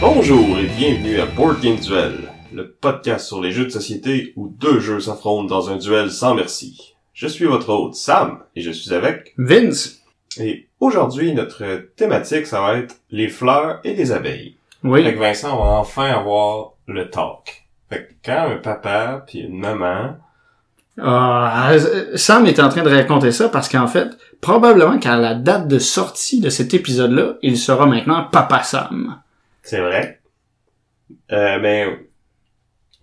Bonjour et bienvenue à Board Duel, le podcast sur les jeux de société où deux jeux s'affrontent dans un duel sans merci. Je suis votre hôte Sam et je suis avec Vince. et aujourd'hui notre thématique ça va être les fleurs et les abeilles. Oui. Que Vincent on va enfin avoir le talk. Fait que quand un papa puis une maman Ah, Sam est en train de raconter ça parce qu'en fait, probablement qu'à la date de sortie de cet épisode-là, il sera maintenant Papa Sam. C'est vrai. Euh, ben,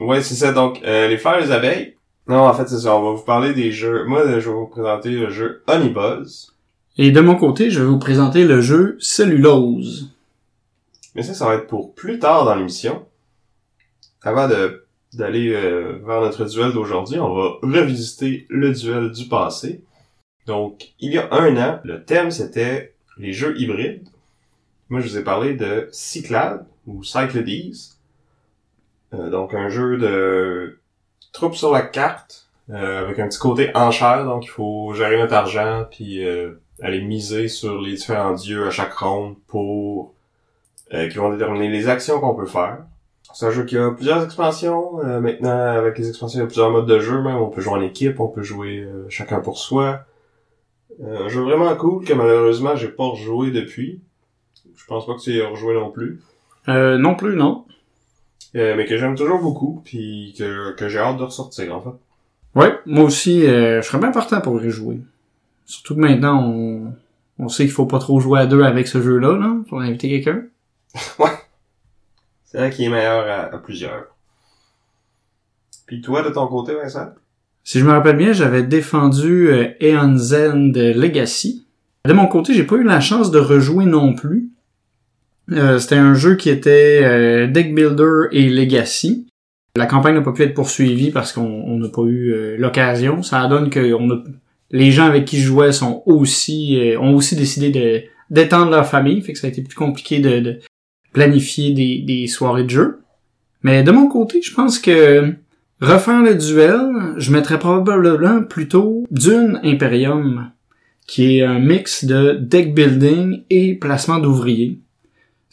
ouais, c'est ça. Donc, euh, les fleurs et les abeilles. Non, en fait, c'est ça. On va vous parler des jeux. Moi, je vais vous présenter le jeu Honey Buzz. Et de mon côté, je vais vous présenter le jeu Cellulose. Mais ça, ça va être pour plus tard dans l'émission. Avant de d'aller euh, vers notre duel d'aujourd'hui, on va revisiter le duel du passé. Donc, il y a un an, le thème c'était les jeux hybrides. Moi, je vous ai parlé de Cyclade ou Cyclades. Euh, donc, un jeu de troupes sur la carte euh, avec un petit côté enchère. Donc, il faut gérer notre argent puis euh, aller miser sur les différents dieux à chaque ronde pour euh, qui vont déterminer les actions qu'on peut faire. C'est un jeu qui a plusieurs expansions. Euh, maintenant, avec les expansions, il y a plusieurs modes de jeu. Même, on peut jouer en équipe, on peut jouer chacun pour soi. Un jeu vraiment cool que malheureusement, j'ai pas rejoué depuis. Je pense pas que tu rejoué non plus. Non plus, non. Euh, mais que j'aime toujours beaucoup, puis que, que j'ai hâte de ressortir, en fait. Ouais, moi aussi, euh, je serais bien partant pour y jouer. Surtout que maintenant, on, on sait qu'il faut pas trop jouer à deux avec ce jeu-là, là. Faut inviter quelqu'un. C'est vrai qu'il est meilleur à, à plusieurs. Puis toi, de ton côté, Vincent? Si je me rappelle bien, j'avais défendu euh, Aeon Zen de Legacy. De mon côté, j'ai pas eu la chance de rejouer non plus. Euh, C'était un jeu qui était euh, Deck Builder et Legacy. La campagne n'a pas pu être poursuivie parce qu'on on n'a pas eu euh, l'occasion. Ça donne que on a, les gens avec qui je jouais sont aussi euh, ont aussi décidé de d'étendre leur famille, fait que ça a été plus compliqué de, de planifier des, des soirées de jeu. Mais de mon côté, je pense que Refaire le duel, je mettrais probablement plutôt Dune Imperium, qui est un mix de deck building et placement d'ouvriers.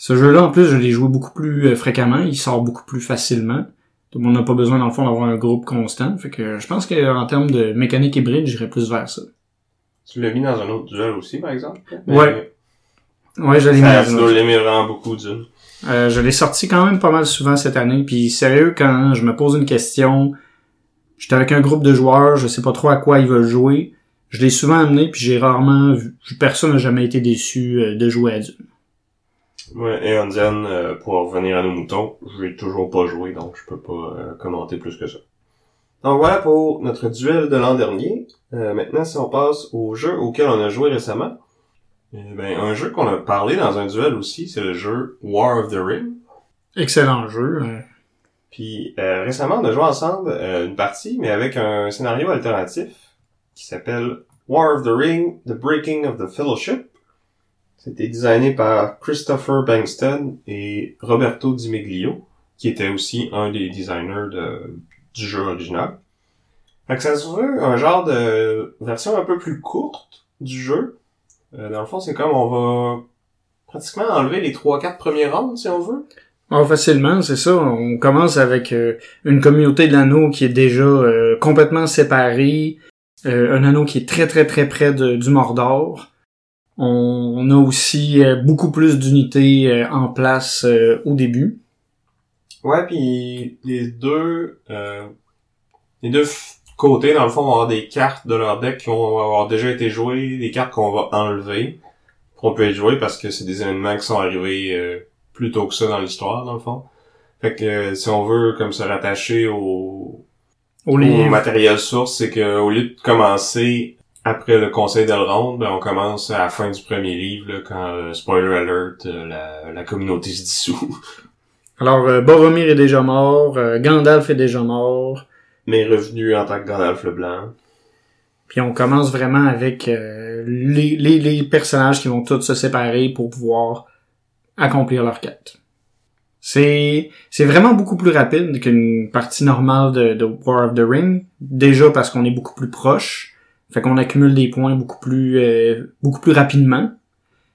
Ce jeu-là, en plus, je l'ai joué beaucoup plus euh, fréquemment, il sort beaucoup plus facilement. Donc, on n'a pas besoin, dans le fond, d'avoir un groupe constant. Fait que je pense qu'en termes de mécanique hybride, j'irais plus vers ça. Tu l'as mis dans un autre duel aussi, par exemple? Ouais. Ouais, je l'ai mis dans tu un dois autre. l'aimer vraiment beaucoup, Dune. Euh, je l'ai sorti quand même pas mal souvent cette année. Puis sérieux, quand je me pose une question, j'étais avec un groupe de joueurs, je sais pas trop à quoi ils veulent jouer. Je l'ai souvent amené, puis j'ai rarement vu. Personne n'a jamais été déçu euh, de jouer à Dune. Ouais, et Ondian, euh, pour revenir à nos moutons, je l'ai toujours pas joué, donc je peux pas euh, commenter plus que ça. Donc voilà pour notre duel de l'an dernier. Euh, maintenant, si on passe au jeu auquel on a joué récemment, eh ben, un jeu qu'on a parlé dans un duel aussi, c'est le jeu War of the Ring. Excellent jeu. euh. Puis euh, récemment, on a joué ensemble euh, une partie, mais avec un scénario alternatif qui s'appelle War of the Ring, The Breaking of the Fellowship. C'était designé par Christopher Bankston et Roberto Di Meglio, qui était aussi un des designers de, du jeu original. Fait que ça se veut un genre de version un peu plus courte du jeu. Euh, dans le fond, c'est comme on va pratiquement enlever les 3-4 premiers rounds, si on veut. Ah, facilement, c'est ça. On commence avec euh, une communauté de l'anneau qui est déjà euh, complètement séparée. Euh, un anneau qui est très très très près de- du Mordor. On, on a aussi euh, beaucoup plus d'unités euh, en place euh, au début. Ouais, puis les deux, euh, les deux côtés, dans le fond, vont avoir des cartes de leur deck qui vont avoir déjà été jouées, des cartes qu'on va enlever, qu'on peut être jouées parce que c'est des événements qui sont arrivés euh, plus tôt que ça dans l'histoire, dans le fond. Fait que euh, si on veut comme se rattacher au, Au au matériel source, c'est que au lieu de commencer après le conseil d'Elrond, ben on commence à la fin du premier livre, là, quand, euh, spoiler alert, euh, la, la communauté se dissout. Alors, euh, Boromir est déjà mort, euh, Gandalf est déjà mort. mais revenu en tant que Gandalf le Blanc. Puis on commence vraiment avec euh, les, les, les personnages qui vont tous se séparer pour pouvoir accomplir leur quête. C'est c'est vraiment beaucoup plus rapide qu'une partie normale de, de War of the Ring. Déjà parce qu'on est beaucoup plus proche, fait qu'on accumule des points beaucoup plus euh, beaucoup plus rapidement.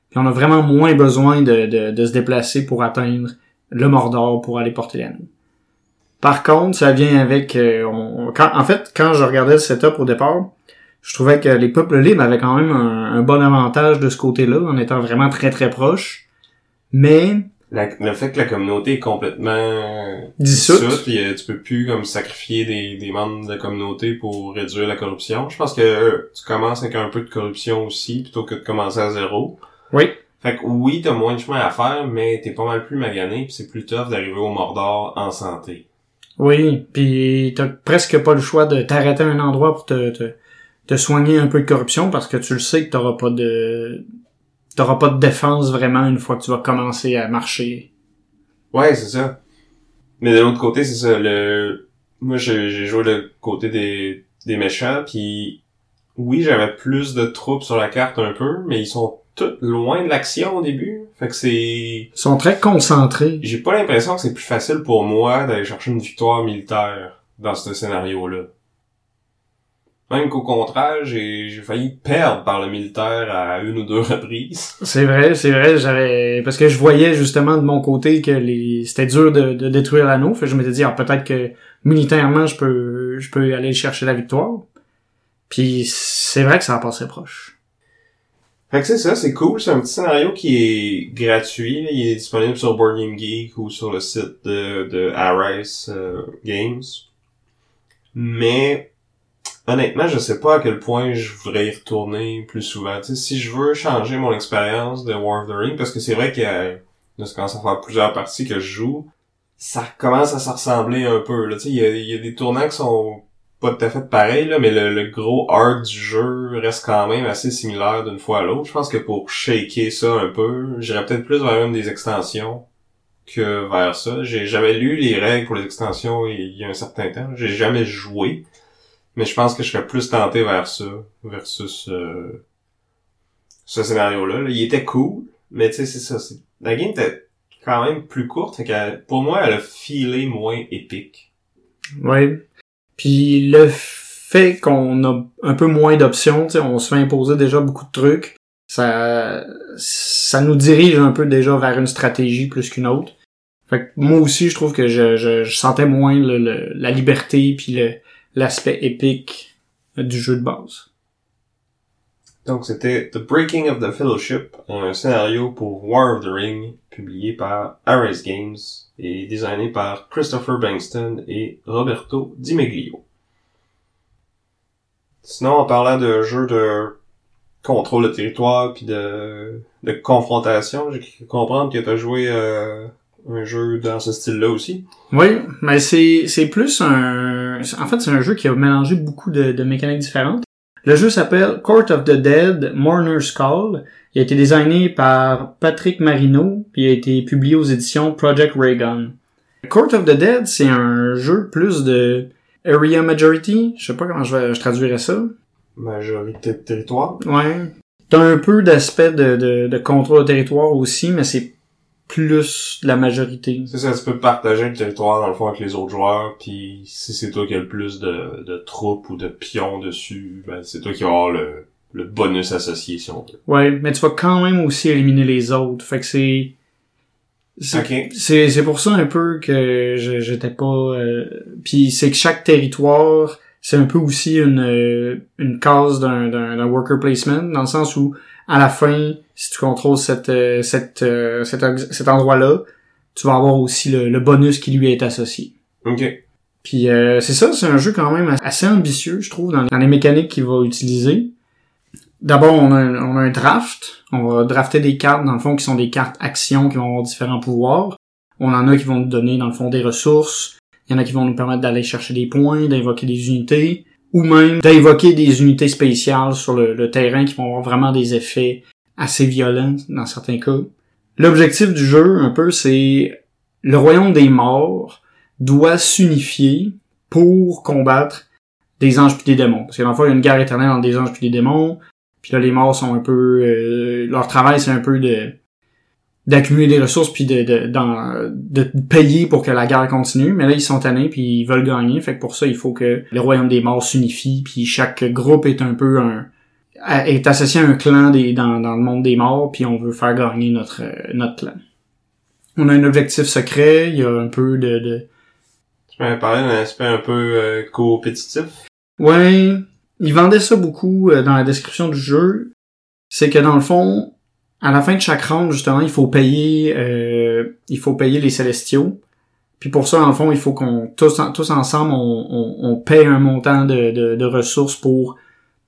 Puis on a vraiment moins besoin de, de, se déplacer pour atteindre le Mordor pour aller porter l'anneau. Par contre, ça vient avec euh, on- quand, en fait quand je regardais le setup au départ, je trouvais que les peuples libres avaient quand même un, un bon avantage de ce côté-là en étant vraiment très très proches. Mais La- le fait que la communauté est complètement Dissoute. puis euh, tu peux plus comme sacrifier des, des membres de la communauté pour réduire la corruption. Je pense que euh, tu commences avec un peu de corruption aussi plutôt que de commencer à zéro. oui, Fait que oui, t'as moins de chemin à faire, mais t'es pas mal plus magané puis c'est plus tough d'arriver au Mordor en santé. Oui, puis t'as presque pas le choix de t'arrêter à un endroit pour te, te, te soigner un peu de corruption parce que tu le sais que t'auras pas de t'auras pas de défense vraiment une fois que tu vas commencer à marcher. Ouais, c'est ça. Mais de l'autre côté, c'est ça. Le moi, j'ai joué le côté des des méchants, puis oui, j'avais plus de troupes sur la carte un peu, mais ils sont tous loin de l'action au début. Fait que c'est Ils sont très concentrés. j'ai pas l'impression que c'est plus facile pour moi d'aller chercher une victoire militaire dans ce scénario-là. Même qu'au contraire, j'ai j'ai failli perdre par le militaire à une ou deux reprises. C'est vrai, c'est vrai, j'avais parce que je voyais justement de mon côté que les c'était dur de, de détruire l'anneau, fait que je m'étais dit ah, peut-être que militairement je peux je peux aller chercher la victoire. Puis c'est vrai que ça a passé proche. Fait que c'est ça, c'est cool. C'est un petit scénario qui est gratuit. là. Il est disponible sur Board Game Geek ou sur le site de, de Arise euh, Games. Mais honnêtement, je sais pas à quel point je voudrais y retourner plus souvent. Si je veux changer mon expérience de War of the Ring, parce que c'est vrai qu'il y a, commence à faire plusieurs parties que je joue, ça commence à se ressembler un peu. Là. Il y a, il y a des tournants qui sont pas tout à fait pareil, là, mais le, gros arc du jeu reste quand même assez similaire d'une fois à l'autre. Je pense que pour shaker ça un peu, j'irais peut-être plus vers une des extensions que vers ça. J'ai jamais lu les règles pour les extensions il y a un certain temps. J'ai jamais joué. Mais je pense que je serais plus tenté vers ça, versus euh, ce scénario-là. là. Il était cool, mais tu sais, c'est ça. La game était quand même plus courte, fait pour moi, elle a filé moins épique. Oui. Puis le fait qu'on a un peu moins d'options, on se fait imposer déjà beaucoup de trucs, ça ça nous dirige un peu déjà vers une stratégie plus qu'une autre. Fait que moi aussi, je trouve que je, je, je sentais moins le, le- la liberté puis le l'aspect épique du jeu de base. Donc c'était The Breaking of the Fellowship, un scénario pour War of the Ring, publié par Ares Games et designé par Christopher Bankston et Roberto Di Meglio. Sinon, en parlant de jeux de contrôle de territoire puis de, de confrontation, j'ai cru comprendre que tu as joué euh, un jeu dans ce style-là aussi. Oui, mais c'est c'est plus un en fait c'est un jeu qui a mélangé beaucoup de, de mécaniques différentes. Le jeu s'appelle Court of the Dead Mourner's Call. Il a été designé par Patrick Marino puis il a été publié aux éditions Project Raygun. Court of the Dead, c'est un jeu plus de area majority, je sais pas comment je, vais- je traduirais ça. Majorité de territoire. Ouais. T'as un peu d'aspect de, de, de contrôle de territoire aussi, mais c'est plus la majorité. C'est ça, tu peux partager le territoire dans le fond avec les autres joueurs, puis si c'est toi qui as le plus de, de troupes ou de pions dessus, ben c'est toi qui vas avoir le, le bonus associé si on veut. Ouais, mais tu vas quand même aussi éliminer les autres. Fait que c'est... C'est pour ça un peu que j'étais pas... euh, Puis c'est que chaque territoire, c'est un peu aussi une, euh, une case d'un worker placement, dans le sens où, à la fin, si tu contrôles cette, euh, cette, euh, cet, endroit-là, tu vas avoir aussi le, le bonus qui lui est associé. Ok. Puis euh, c'est ça, c'est un jeu quand même assez ambitieux, je trouve, dans, dans les mécaniques qu'il va utiliser. D'abord, on a, un, on a un draft. On va drafter des cartes, dans le fond, qui sont des cartes actions qui vont avoir différents pouvoirs. On en a qui vont nous donner, dans le fond, des ressources. Il y en a qui vont nous permettre d'aller chercher des points, d'invoquer des unités, ou même d'invoquer des unités spéciales sur le, terrain qui vont avoir vraiment des effets assez violents dans certains cas. L'objectif du jeu, un peu, c'est le royaume des morts doit s'unifier pour combattre des anges puis des démons. Parce que dans y a une guerre éternelle entre des anges puis des démons. Puis là, les morts sont un peu... euh, leur travail, c'est un peu de d'accumuler des ressources puis de, de, d'en- de payer pour que la guerre continue. Mais là, ils sont tannés puis ils veulent gagner. Fait que pour ça, il faut que le royaume des morts s'unifie. Puis chaque groupe est un peu un est associé à un clan des, dans, dans le monde des morts. Puis on veut faire gagner notre notre clan. On a un objectif secret. Il y a un peu de, de Tu peux parler d'un aspect un peu euh, compétitif? Ouais, ils vendaient ça beaucoup euh, dans la description du jeu. C'est que dans le fond, à la fin de chaque round, justement, il faut payer, euh, il faut payer les célestiaux. Puis pour ça, le fond, il faut qu'on tous, en- tous ensemble, on, on, on paye un montant de, de, de ressources pour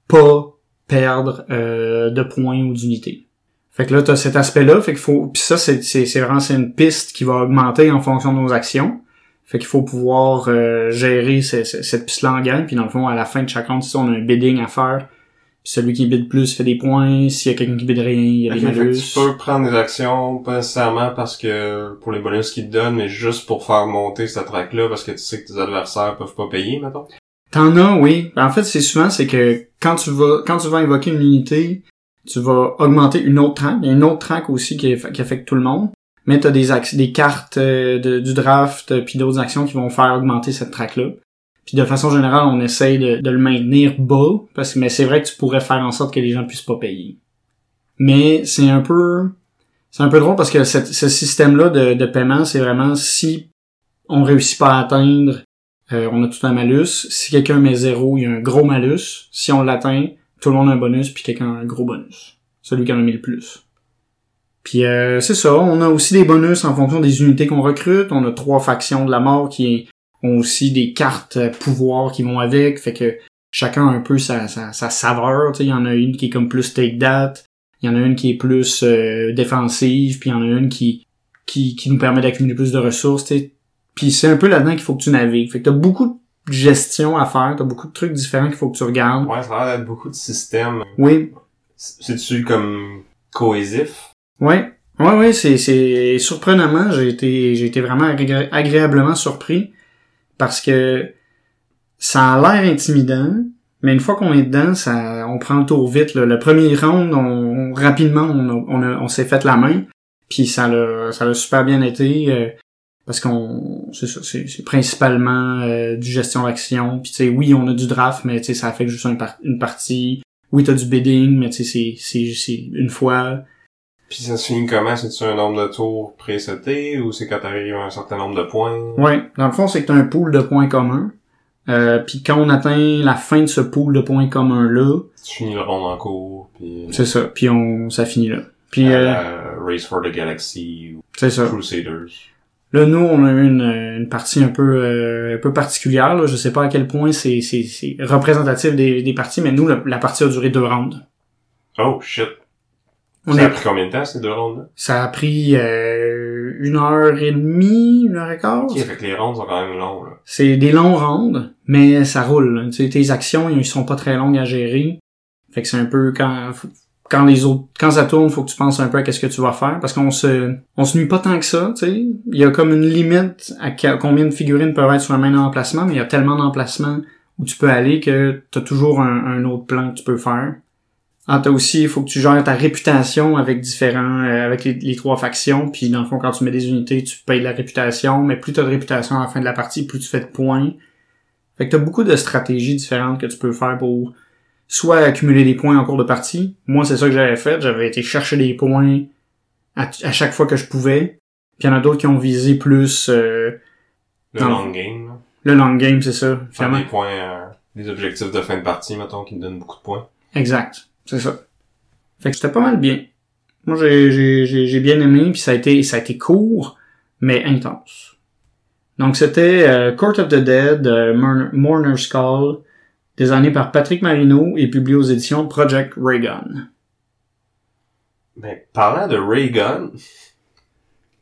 pas perdre euh, de points ou d'unités. Fait que là, t'as cet aspect-là, fait qu'il faut. Puis ça, c'est, c'est, c'est vraiment c'est une piste qui va augmenter en fonction de nos actions. Fait qu'il faut pouvoir euh, gérer ce- ce- cette piste-là en. Puis dans le fond, à la fin de chaque round, si on a un bidding à faire, celui qui bid plus fait des points. S'il y a quelqu'un qui bid rien, il y a Ok, des fait que malus. tu peux prendre des actions, pas nécessairement parce que pour les bonus qu'ils te donnent, mais juste pour faire monter cette track-là parce que tu sais que tes adversaires peuvent pas payer, mettons. T'en as, oui. En fait, c'est souvent, c'est que quand tu vas, quand tu vas invoquer une unité, tu vas augmenter une autre track. Il y a une autre track aussi qui, qui affecte tout le monde. Mais t'as des des cartes euh, de- du draft euh, puis d'autres actions qui vont faire augmenter cette track-là. Puis de façon générale, on essaye de, de le maintenir bas, parce que mais c'est vrai que tu pourrais faire en sorte que les gens puissent pas payer. Mais c'est un peu c'est un peu drôle parce que ce système-là de, de paiement, c'est vraiment si on réussit pas à atteindre, euh, on a tout un malus. Si quelqu'un met zéro, il y a un gros malus. Si on l'atteint, tout le monde a un bonus, puis quelqu'un a un gros bonus. Celui qui en a mis le plus. Puis euh, c'est ça, on a aussi des bonus en fonction des unités qu'on recrute. On a trois factions de la mort qui ont aussi des cartes pouvoir qui vont avec, fait que chacun a un peu sa, sa, sa saveur. tu sais. Il y en a une qui est comme plus take that, il y en a une qui est plus euh, défensive, puis il y en a une qui, qui, qui nous permet d'accumuler plus de ressources. tu sais. Puis c'est un peu là-dedans qu'il faut que tu navigues. Fait que t'as beaucoup de gestion à faire, t'as beaucoup de trucs différents qu'il faut que tu regardes. Ouais, ça a l'air d'être beaucoup de systèmes. Oui, C'est-tu comme cohésif? Ouais, ouais, ouais, c'est, c'est surprenamment, j'ai été, j'ai été vraiment agré- agréablement surpris parce que ça a l'air intimidant, mais une fois qu'on est dedans, ça, on prend le tour vite. là. Le premier round, on, rapidement, on, on, on s'est fait la main, puis ça l'a, ça l'a super bien été euh, parce qu'on, c'est c'est, c'est principalement euh, du gestion d'action. Puis tu sais, oui, on a du draft, mais tu sais, ça fait juste une, par- une partie. Oui, t'as du bidding, mais tu sais, c'est, c'est une fois. Puis ça se finit comment? C'est-tu un nombre de tours préseté ou c'est quand t'arrives à un certain nombre de points? Ouais, dans le fond, c'est que t'as un pool de points communs. Euh, puis quand on atteint la fin de ce pool de points communs là, Tu finis le rond en cours, puis c'est ça. Puis on, ça finit là. Puis euh, Race for the Galaxy ou c'est ça. Crusaders. Là, nous, on a eu une, une partie un peu, euh, un peu particulière. Là. Je sais pas à quel point c'est, c'est, c'est représentatif des, des parties, mais nous, la, la partie a duré deux rounds. Oh shit! On ça est, a pris combien de temps ces deux rondes-là? ça a pris euh, une heure et demie, une heure et quart. Ok, fait que les rondes sont quand même longues, là. C'est des longs rounds, mais ça roule. Tu sais, tes actions, ils sont pas très longues à gérer. Fait que c'est un peu quand quand les autres quand ça tourne, faut que tu penses un peu à qu'est-ce que tu vas faire parce qu'on se on se nuit pas tant que ça, tu sais. Il y a comme une limite à combien de figurines peuvent être sur un même emplacement, mais il y a tellement d'emplacements où tu peux aller que t'as toujours un, un autre plan que tu peux faire. Ah, t'as aussi, il faut que tu gères ta réputation avec différents, euh, avec les, les trois factions, puis dans le fond, quand tu mets des unités, tu payes de la réputation, mais plus t'as de réputation à la fin de la partie, plus tu fais de points. Fait que t'as beaucoup de stratégies différentes que tu peux faire pour soit accumuler des points en cours de partie. Moi, c'est ça que j'avais fait. J'avais été chercher des points à, à chaque fois que je pouvais. Puis il y en a d'autres qui ont visé plus euh, Le long game, le long game, c'est ça. Finalement. des points, euh, des objectifs de fin de partie, mettons, qui me donnent beaucoup de points. Exact. C'est ça. Fait que c'était pas mal bien. Moi, j'ai, j'ai, j'ai, j'ai bien aimé, puis ça a été, ça a été court, mais intense. Donc, c'était euh, Court of the Dead, euh, Mourner- Mourner's Call, designé par Patrick Marino et publié aux éditions Project Raygun. Ben, parlant de Raygun,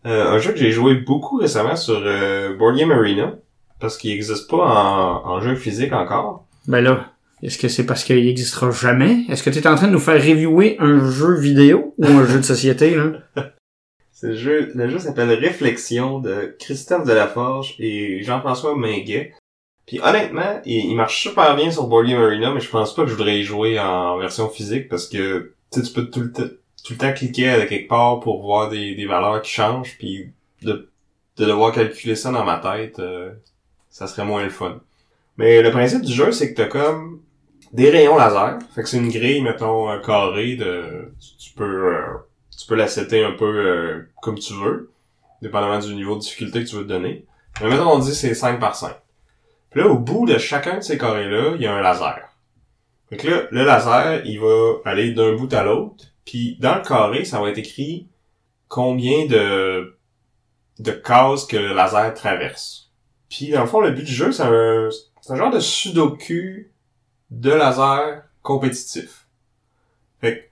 euh, un jeu que j'ai joué beaucoup récemment sur euh, Board Game Arena, parce qu'il n'existe pas en, en jeu physique encore. Ben là, est-ce que c'est parce qu'il existera jamais? Est-ce que tu es en train de nous faire reviewer un jeu vidéo ou un jeu de société, là? Le jeu, le jeu s'appelle Réflexion de Christophe Delaforge et Jean-François Minguet. Puis honnêtement, il, marche super bien sur Board Game Arena, mais je pense pas que je voudrais y jouer en version physique parce que tu peux tout le, tout le temps cliquer à quelque part pour voir des, des valeurs qui changent, puis de, de devoir calculer ça dans ma tête, euh, ça serait moins le fun. Mais le principe du jeu, c'est que t'as comme des rayons laser. Fait que c'est une grille, mettons, euh, carrée de... Tu, peux... euh, tu peux la setter un peu euh, comme tu veux, dépendamment du niveau de difficulté que tu veux te donner. Mais mettons, on dit c'est 5 par 5. Puis là, au bout de chacun de ces carrés-là, il y a un laser. Fait que là, le laser, il va aller d'un bout à l'autre. Puis dans le carré, ça va être écrit combien de, de cases que le laser traverse. Puis dans le fond, le but du jeu, c'est un, c'est un genre de sudoku de laser compétitif. Fait que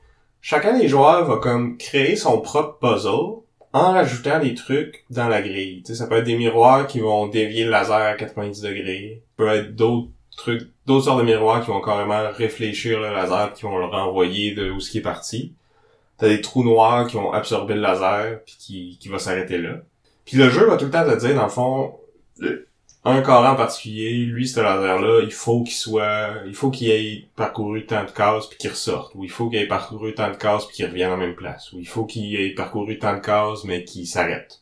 chacun des joueurs va comme créer son propre puzzle en rajoutant des trucs dans la grille. Ça peut être des miroirs qui vont dévier le laser à 90 degrés. Ça peut être d'autres trucs, d'autres sortes de miroirs qui vont carrément réfléchir le laser, qui vont le renvoyer de où ce qui est parti. T'as des trous noirs qui vont absorber le laser, puis qui, qui va s'arrêter là. Puis le jeu va tout le temps te dire, dans le fond, un carré en particulier, lui, ce laser-là, il faut qu'il soit, il faut qu'il ait parcouru tant de cases puis qu'il ressorte, ou il faut qu'il ait parcouru tant de cases puis qu'il revienne en même place, ou il faut qu'il ait parcouru tant de cases mais qu'il s'arrête.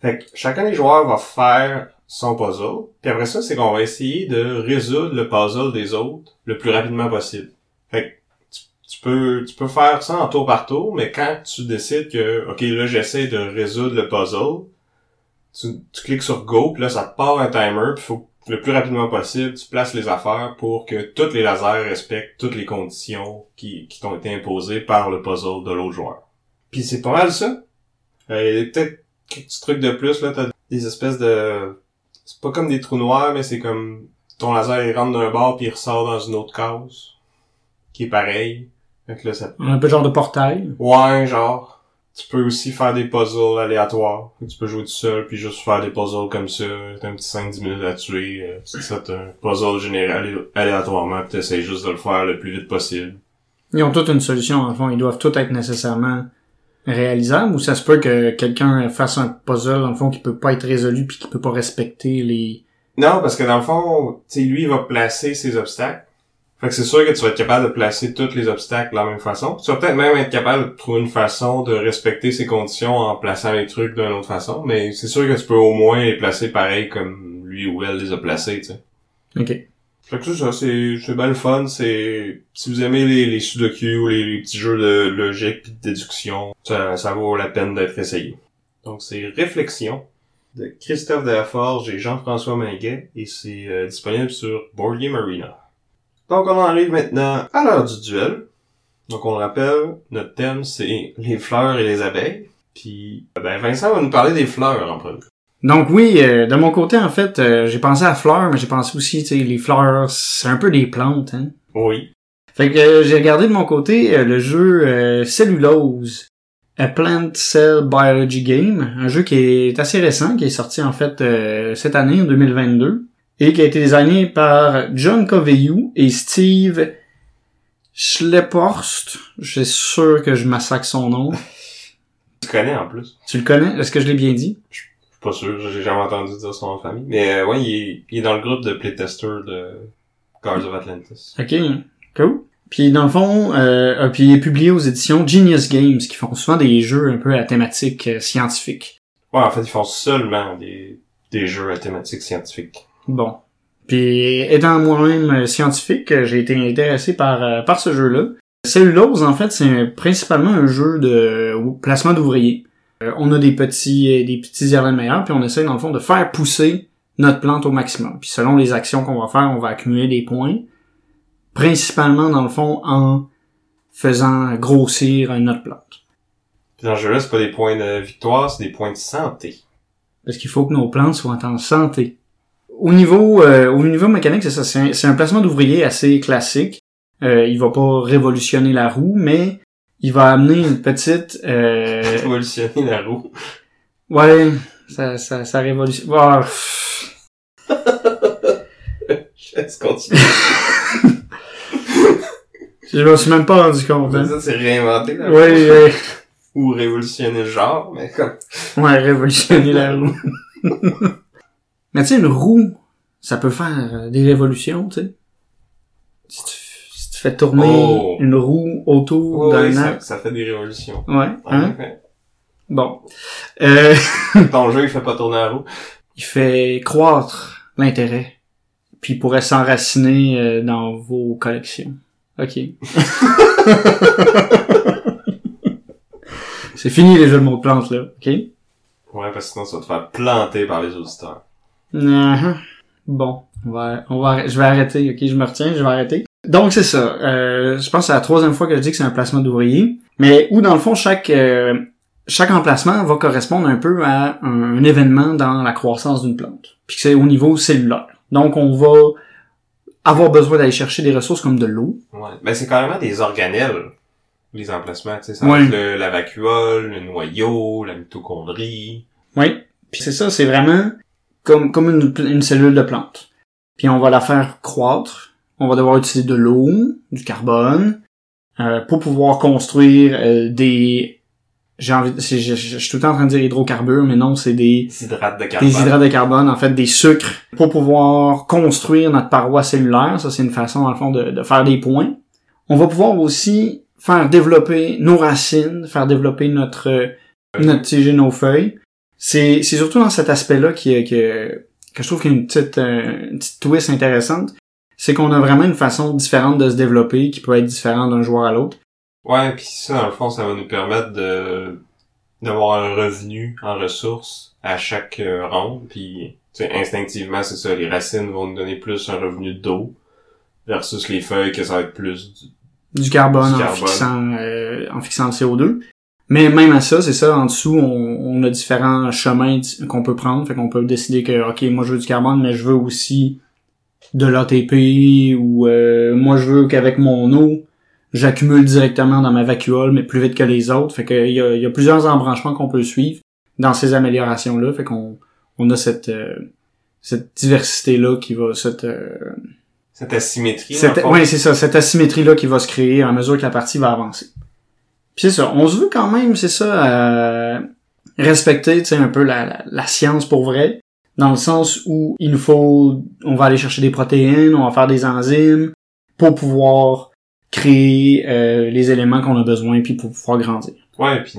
Fait que chacun des joueurs va faire son puzzle, puis après ça, c'est qu'on va essayer de résoudre le puzzle des autres le plus rapidement possible. Fait que tu peux, tu peux faire ça en tour par tour, mais quand tu décides que, ok, là, j'essaie de résoudre le puzzle, tu, tu cliques sur Go, puis là, ça te part un timer, puis faut le plus rapidement possible, tu places les affaires pour que tous les lasers respectent toutes les conditions qui, qui t'ont été imposées par le puzzle de l'autre joueur. Puis c'est pas mal ça. Euh, Il y a peut-être quelques petits trucs de plus, là, t'as des espèces de... C'est pas comme des trous noirs, mais c'est comme... Ton laser, il rentre d'un bord, puis il ressort dans une autre case, qui est pareil. Fait que là, ça Un peu genre de portail. Ouais, genre. Tu peux aussi faire des puzzles aléatoires. Tu peux jouer tout seul, puis juste faire des puzzles comme ça. T'as un petit 5-10 minutes à tuer. euh, C'est ça, t'as un puzzle généré alé- aléatoirement, pis t'essayes juste de le faire le plus vite possible. Ils ont toute une solution, en fond. Ils doivent tout être nécessairement réalisables, ou ça se peut que quelqu'un fasse un puzzle, en fond, qui peut pas être résolu puis qui peut pas respecter les... Non, parce que dans le fond, tu sais, lui, il va placer ses obstacles. Fait que c'est sûr que tu vas être capable de placer tous les obstacles de la même façon. Tu vas peut-être même être capable de trouver une façon de respecter ses conditions en plaçant les trucs d'une autre façon, mais c'est sûr que tu peux au moins les placer pareil comme lui ou elle les a placés, tu sais. Ok. Fait que ça, ça, c'est, c'est bien le fun, c'est, si vous aimez les, les sudoku ou les, les petits jeux de logique pis de déduction, ça, ça vaut la peine d'être essayé. Donc c'est Réflexion de Christophe Delaforge et Jean-François Minguet et c'est euh, disponible sur Board Game Arena. Donc on en arrive maintenant à l'heure du duel. Donc on le rappelle, notre thème c'est les fleurs et les abeilles. Puis ben Vincent va nous parler des fleurs en premier. Donc oui, euh, de mon côté, en fait, euh, j'ai pensé à fleurs, mais j'ai pensé aussi, tu sais, les fleurs, c'est un peu des plantes, hein. Oui. Fait que euh, j'ai regardé de mon côté euh, le jeu euh, Cellulose, A Plant Cell Biology Game, un jeu qui est assez récent, qui est sorti en fait euh, cette année, en 2022, et qui a été designé par John Coveyou et Steve Schlepphorst. Je suis sûr que je massacre son nom. Tu connais en plus. Tu le connais? Est-ce que je l'ai bien dit? Je suis pas sûr, j'ai jamais entendu dire son nom de famille. Mais euh, ouais, il est, il est dans le groupe de playtesters de Guards of Atlantis. Ok, cool. Puis dans le fond, euh, puis il est publié aux éditions Genius Games, qui font souvent des jeux un peu à thématique euh, scientifique. Ouais, en fait, ils font seulement des, des jeux à thématique scientifique. Bon. Puis étant moi-même scientifique, j'ai été intéressé par euh, par ce jeu-là. Cellulose, en fait, c'est principalement un jeu de placement d'ouvriers. Euh, on a des petits euh, des petits irlandais meilleurs, puis on essaie dans le fond de faire pousser notre plante au maximum. Puis selon les actions qu'on va faire, on va accumuler des points. Principalement, dans le fond, en faisant grossir notre plante. Puis dans ce jeu-là, c'est pas des points de victoire, c'est des points de santé. Parce qu'il faut que nos plantes soient en santé. Au niveau, euh, au niveau mécanique, c'est ça. C'est un, placement d'ouvrier assez classique. Euh, il va pas révolutionner la roue, mais il va amener une petite... Euh, Révolutionner la roue. ouais, ça, ça, ça révolutionne... Je laisse continuer. je me suis même pas rendu compte. Hein. Ça, c'est réinventer la roue. Ouais, ouais, Ou révolutionner le genre, mais comme... ouais, révolutionner la roue. mais tu sais, une roue, ça peut faire euh, des révolutions, tu sais. Si tu, si tu fais tourner Oh. une roue autour d'un arc. ça, ça fait des révolutions. Ouais, hein? effet. Bon. Euh, Ton jeu, il fait pas tourner la roue? il fait croître l'intérêt. Puis il pourrait s'enraciner euh, dans vos collections. OK. C'est fini les jeux de mots de plantes, là. OK? Ouais, parce que sinon, ça va te faire planter par les auditeurs. Uh-huh. Bon, on va, on va, je vais arrêter, ok, je me retiens, je vais arrêter. Donc c'est ça. Euh, je pense que c'est la troisième fois que je dis que c'est un placement d'ouvrier, mais où dans le fond chaque euh, chaque emplacement va correspondre un peu à un, un événement dans la croissance d'une plante. Puis que c'est au niveau cellulaire. Donc on va avoir besoin d'aller chercher des ressources comme de l'eau. Ouais. Ben, c'est carrément des organelles, les emplacements, tu sais. Ça Ouais. le- la vacuole, le noyau, la mitochondrie. Oui. Puis c'est ça, c'est vraiment comme comme une, une cellule de plante. Puis on va la faire croître. On va devoir utiliser de l'eau, du carbone, euh, pour pouvoir construire euh, des... J'ai envie... Je, je- je suis tout le temps en train de dire hydrocarbures, mais non, c'est des... Des hydrates de carbone. Des hydrates de carbone, en fait, des sucres, pour pouvoir construire notre paroi cellulaire. Ça, c'est une façon, dans le fond, de, de faire des points. On va pouvoir aussi faire développer nos racines, faire développer notre, euh, notre tige et nos feuilles. C'est, c'est surtout dans cet aspect-là qui, que, que je trouve qu'il y a une petite, euh, une petite twist intéressante. C'est qu'on a vraiment une façon différente de se développer qui peut être différente d'un joueur à l'autre. Ouais, puis ça, dans le fond, ça va nous permettre de d'avoir un revenu en ressources à chaque euh, ronde, puis instinctivement, c'est ça, les racines vont nous donner plus un revenu d'eau versus les feuilles que ça va être plus du... du carbone, Du en carbone. fixant euh, en fixant le CO2. Mais même à ça, c'est ça, en dessous, on, on a différents chemins qu'on peut prendre. Fait qu'on peut décider que, OK, moi je veux du carbone, mais je veux aussi de l'ATP ou euh, moi je veux qu'avec mon eau, j'accumule directement dans ma vacuole, mais plus vite que les autres. Fait qu'il y a, il y a plusieurs embranchements qu'on peut suivre dans ces améliorations-là. Fait qu'on on a cette euh, cette diversité-là qui va cette euh, cette asymétrie. ouais, c'est ça, cette asymétrie-là qui va se créer à mesure que la partie va avancer. C'est ça, on se veut quand même, c'est ça, euh, respecter, un peu la, la, la science pour vrai, dans le sens où il nous faut, on va aller chercher des protéines, on va faire des enzymes pour pouvoir créer euh, les éléments qu'on a besoin puis pour pouvoir grandir. Ouais, puis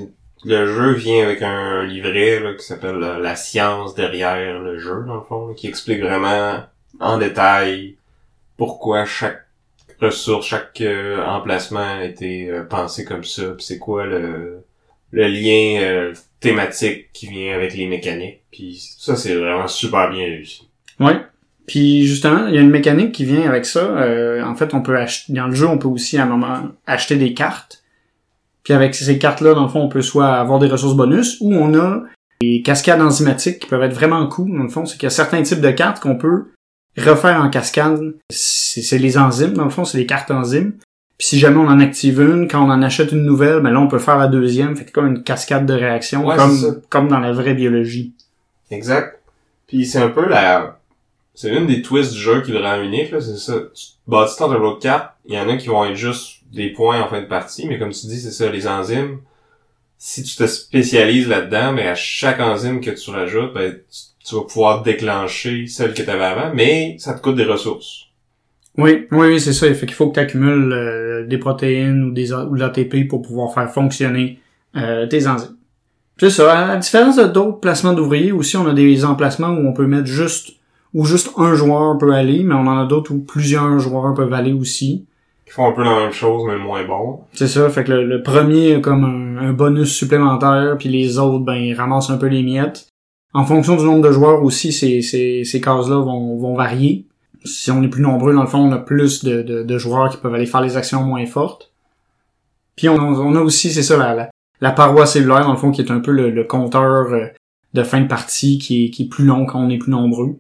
le jeu vient avec un livret là, qui s'appelle la, la science derrière le jeu, dans le fond, qui explique vraiment en détail pourquoi chaque ressource, chaque euh, emplacement a été euh, pensé comme ça, puis c'est quoi le, le lien euh, thématique qui vient avec les mécaniques? Puis ça, c'est vraiment super bien réussi. Ouais. Puis justement, il y a une mécanique qui vient avec ça. Euh, en fait, on peut acheter dans le jeu, on peut aussi à un moment acheter des cartes. Puis avec ces cartes-là, dans le fond, on peut soit avoir des ressources bonus ou on a des cascades enzymatiques qui peuvent être vraiment cool. Dans le fond, c'est qu'il y a certains types de cartes qu'on peut refaire en cascade. C'est c'est les enzymes, dans le fond, c'est les cartes enzymes. Puis si jamais on en active une, quand on en achète une nouvelle, ben là, on peut faire la deuxième. Fait comme une cascade de réactions, Ouais, comme, comme dans la vraie biologie. Exact. Puis c'est un peu la... C'est une des twists du jeu qui le rend unique, là, c'est ça. Tu bâtis ton tableau de cartes, il y en a qui vont être juste des points en fin de partie, mais comme tu dis, c'est ça, les enzymes, si tu te spécialises là-dedans, mais à chaque enzyme que tu rajoutes, ben, tu, tu vas pouvoir déclencher celle que tu avais avant, mais ça te coûte des ressources. Oui, oui, oui, c'est ça. Fait qu'il faut que tu accumules euh, des protéines ou des ou de l'ATP pour pouvoir faire fonctionner euh, tes enzymes. C'est ça. À la différence de d'autres placements d'ouvriers, aussi, on a des emplacements où on peut mettre juste où juste un joueur peut aller, mais on en a d'autres où plusieurs joueurs peuvent aller aussi. Ils font un peu la même chose, mais moins bon. C'est ça. Fait que le, le premier a comme un, un bonus supplémentaire, puis les autres, ben, ils ramassent un peu les miettes. En fonction du nombre de joueurs aussi, ces, ces, ces cases-là vont, vont varier. Si on est plus nombreux, dans le fond, on a plus de, de, de joueurs qui peuvent aller faire les actions moins fortes. Puis on, on a aussi, c'est ça, la, la, la paroi cellulaire, dans le fond, qui est un peu le, le compteur euh, de fin de partie, qui est, qui est plus long quand on est plus nombreux.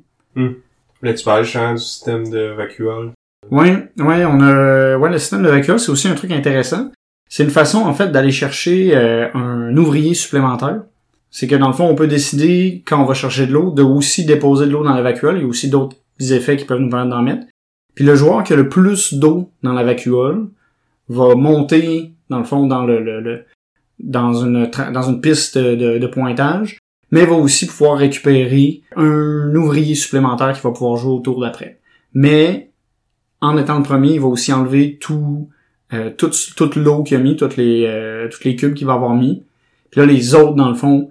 Là, tu parles justement du système de vacuole. Oui, ouais, on a, ouais, le système de vacuole, c'est aussi un truc intéressant. C'est une façon, en fait, d'aller chercher euh, un ouvrier supplémentaire. C'est que dans le fond, on peut décider, quand on va chercher de l'eau, de aussi déposer de l'eau dans la vacuole. Il y a aussi d'autres effets qui peuvent nous permettre d'en mettre. Puis le joueur qui a le plus d'eau dans la vacuole va monter, dans le fond, dans le, le- le- dans une dans une piste de, de pointage. mais va aussi pouvoir récupérer un ouvrier supplémentaire qui va pouvoir jouer au tour d'après. Mais en étant le premier, il va aussi enlever tout euh, toute, toute l'eau qu'il a mis, toutes les euh, toutes les cubes qu'il va avoir mis. Puis là, les autres, dans le fond,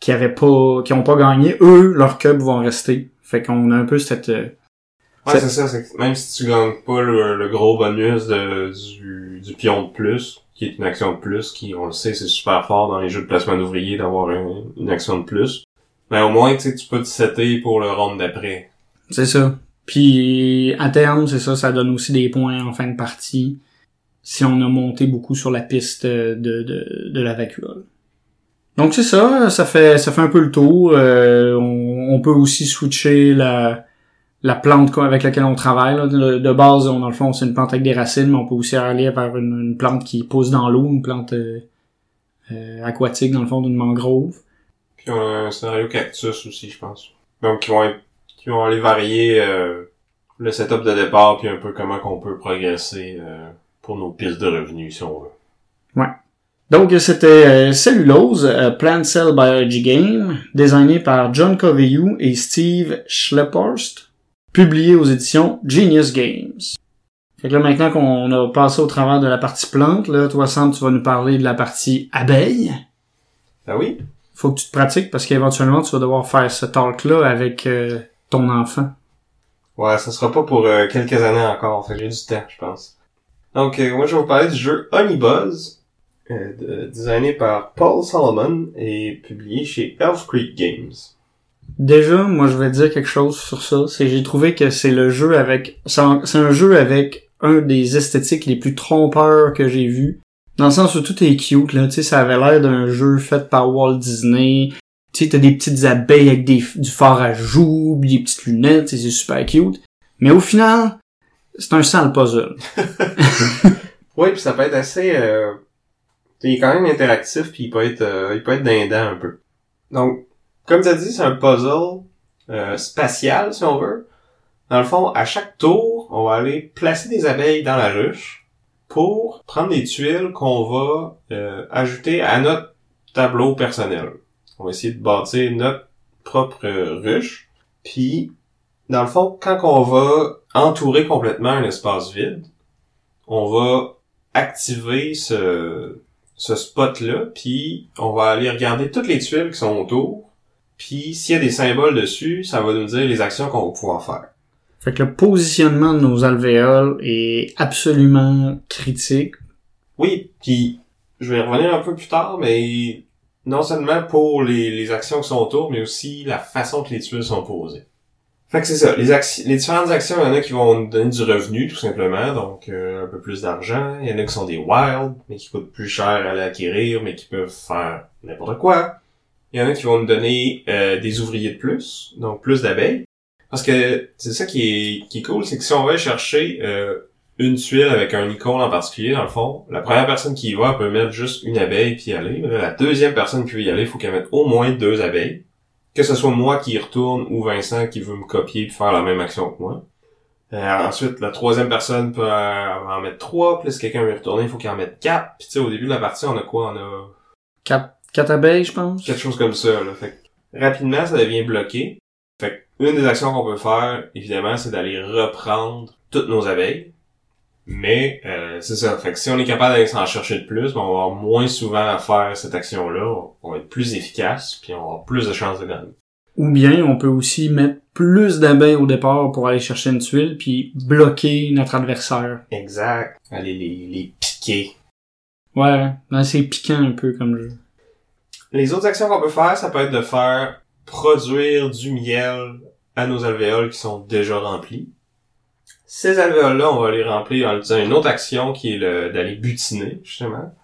qui avaient pas qui ont pas gagné, eux, leurs cubes vont rester. Fait qu'on a un peu cette euh, Ouais, c'est ça, c'est que même si tu gagnes pas le, le gros bonus de, du, du pion de plus, qui est une action de plus, qui, on le sait, c'est super fort dans les jeux de placement d'ouvriers d'avoir une, une action de plus. Mais au moins, tu sais, tu peux te setter pour le round d'après. C'est ça. Puis à terme, c'est ça, ça donne aussi des points en fin de partie si on a monté beaucoup sur la piste de, de, de la vacuole. Donc c'est ça, ça fait ça fait un peu le tour. Euh, on, on peut aussi switcher la la plante avec laquelle on travaille. Là. De, de base, on, dans le fond, c'est une plante avec des racines, mais on peut aussi aller vers une, une plante qui pousse dans l'eau, une plante euh, euh, aquatique, dans le fond, d'une mangrove. Puis on a un scénario cactus aussi, je pense. Donc qui vont être, qui vont aller varier euh, le setup de départ puis un peu comment qu'on peut progresser euh, pour nos pistes de revenus si on veut. Donc c'était euh, Cellulose, euh, Plant Cell Biology Game, designé par John Coveyou et Steve Schlepphorst, publié aux éditions Genius Games. Fait que là, maintenant qu'on a passé au travers de la partie plante, là, toi, Sam, tu vas nous parler de la partie abeille. Ah oui? Faut que tu te pratiques parce qu'éventuellement, tu vas devoir faire ce talk-là avec euh, ton enfant. Ouais, ça sera pas pour euh, quelques années encore, fait que j'ai du temps, je pense. Donc, euh, moi, je vais vous parler du jeu Honey Buzz, euh, de- designé par Paul Solomon et publié chez Elf Creek Games. Déjà, moi, je vais dire quelque chose sur ça. C'est j'ai trouvé que c'est le jeu avec, c'est un, jeu avec un des esthétiques les plus trompeurs que j'ai vu. Dans le sens où tout est cute, là. Tu sais, ça avait l'air d'un jeu fait par Walt Disney. Tu sais, t'as des petites abeilles avec des, du fard à joues, des petites lunettes, c'est super cute. Mais au final, c'est un sale puzzle. Ouais, puis ça peut être assez... Euh... Il est quand même interactif, puis il peut être euh, il peut être dindant un peu. Donc, comme tu as dit, c'est un puzzle euh, spatial, si on veut. Dans le fond, à chaque tour, on va aller placer des abeilles dans la ruche pour prendre des tuiles qu'on va euh, ajouter à notre tableau personnel. On va essayer de bâtir notre propre euh, ruche. Puis, dans le fond, quand on va entourer complètement un espace vide, on va activer ce, ce spot-là, puis on va aller regarder toutes les tuiles qui sont autour, puis s'il y a des symboles dessus, ça va nous dire les actions qu'on va pouvoir faire. Fait que le positionnement de nos alvéoles est absolument critique. Oui, puis je vais y revenir un peu plus tard, mais non seulement pour les, les actions qui sont autour, mais aussi la façon que les tuiles sont posées. Fait que c'est ça, les, les différentes actions, il y en a qui vont donner du revenu, tout simplement, donc euh, un peu plus d'argent. Il y en a qui sont des wild, mais qui coûtent plus cher à l'acquérir, mais qui peuvent faire n'importe quoi. Il y en a qui vont nous donner euh, des ouvriers de plus, donc plus d'abeilles. Parce que c'est ça qui est, qui est cool, c'est que si on va chercher euh, une tuile avec un icône en particulier, dans le fond, la première personne qui y va peut mettre juste une abeille puis y aller. La deuxième personne qui veut y aller, il faut qu'elle mette au moins deux abeilles. Que ce soit moi qui y retourne ou Vincent qui veut me copier puis faire la même action que moi. Euh, ensuite, la troisième personne peut euh, en mettre trois, plus quelqu'un veut y retourner, il faut qu'il en mette quatre. Puis tu sais, au début de la partie, on a quoi? On a Quatre, quatre abeilles, je pense. quelque chose comme ça. Là. Fait que, rapidement, ça devient bloqué. Fait que, une des actions qu'on peut faire, évidemment, c'est d'aller reprendre toutes nos abeilles. Mais euh, c'est ça. Fait que si on est capable d'aller s'en chercher de plus, ben, on va avoir moins souvent à faire cette action-là. On va être plus efficace, puis on va avoir plus de chances de gagner. Ou bien on peut aussi mettre plus d'abeilles au départ pour aller chercher une tuile puis bloquer notre adversaire. Exact. Aller les, les piquer. Ouais, là, c'est piquant un peu comme jeu. Les autres actions qu'on peut faire, ça peut être de faire produire du miel à nos alvéoles qui sont déjà remplis. Ces alvéoles-là, on va les remplir en utilisant une autre action qui est le- d'aller butiner, justement.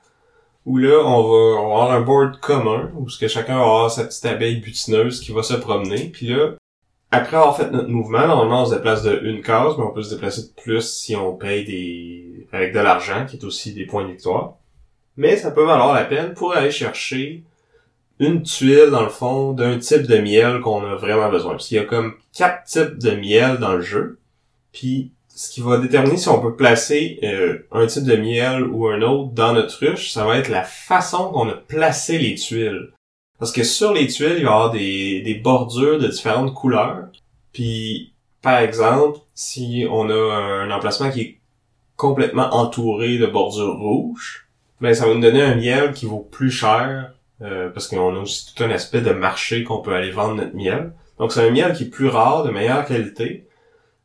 Où là, on va, on va avoir un board commun, où ce que chacun va avoir sa petite abeille butineuse qui va se promener. Puis là, après avoir fait notre mouvement, normalement on se déplace de une case, mais on peut se déplacer de plus si on paye des avec de l'argent, qui est aussi des points de victoire. Mais ça peut valoir la peine pour aller chercher une tuile, dans le fond, d'un type de miel qu'on a vraiment besoin. Parce qu'il y a comme quatre types de miel dans le jeu. Puis, ce qui va déterminer si on peut placer euh, un type de miel ou un autre dans notre ruche, ça va être la façon qu'on a placé les tuiles. Parce que sur les tuiles, il va y avoir des, des bordures de différentes couleurs. Puis, par exemple, si on a un emplacement qui est complètement entouré de bordures rouges, ben ça va nous donner un miel qui vaut plus cher euh, parce qu'on a aussi tout un aspect de marché qu'on peut aller vendre notre miel. Donc c'est un miel qui est plus rare, de meilleure qualité,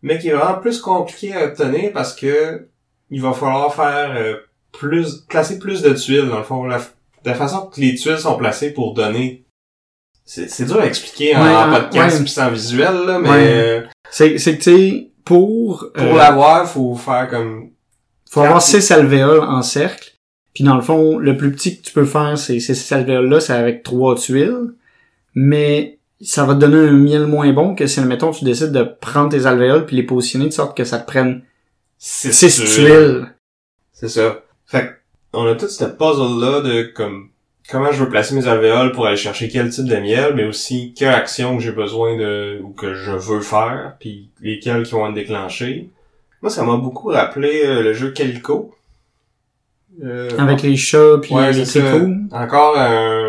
mais qui est vraiment plus compliqué à obtenir parce que il va falloir faire euh, plus, placer plus de tuiles dans le fond. La, la façon que les tuiles sont placées pour donner, c'est c'est dur à expliquer en, Ouais, en podcast ouais. puis sans visuel là, mais Ouais. euh, C'est, c'est que, tu sais, pour, pour euh, l'avoir, faut faire comme faut avoir six alvéoles en cercle. Puis dans le fond, le plus petit que tu peux faire, c'est ces six alvéoles-là, c'est avec trois tuiles. Mais ça va te donner un miel moins bon que si, admettons, tu décides de prendre tes alvéoles puis les positionner de sorte que ça te prenne six, six tuiles. C'est ça. Fait on a tout ce puzzle-là de comme comment je veux placer mes alvéoles pour aller chercher quel type de miel, mais aussi quelle action que j'ai besoin de ou que je veux faire, puis lesquelles qui vont être déclenchées. Moi, ça m'a beaucoup rappelé euh, le jeu Calico. Euh, Avec les chats puis Ouais, les c'est ça. tricot. Encore un, un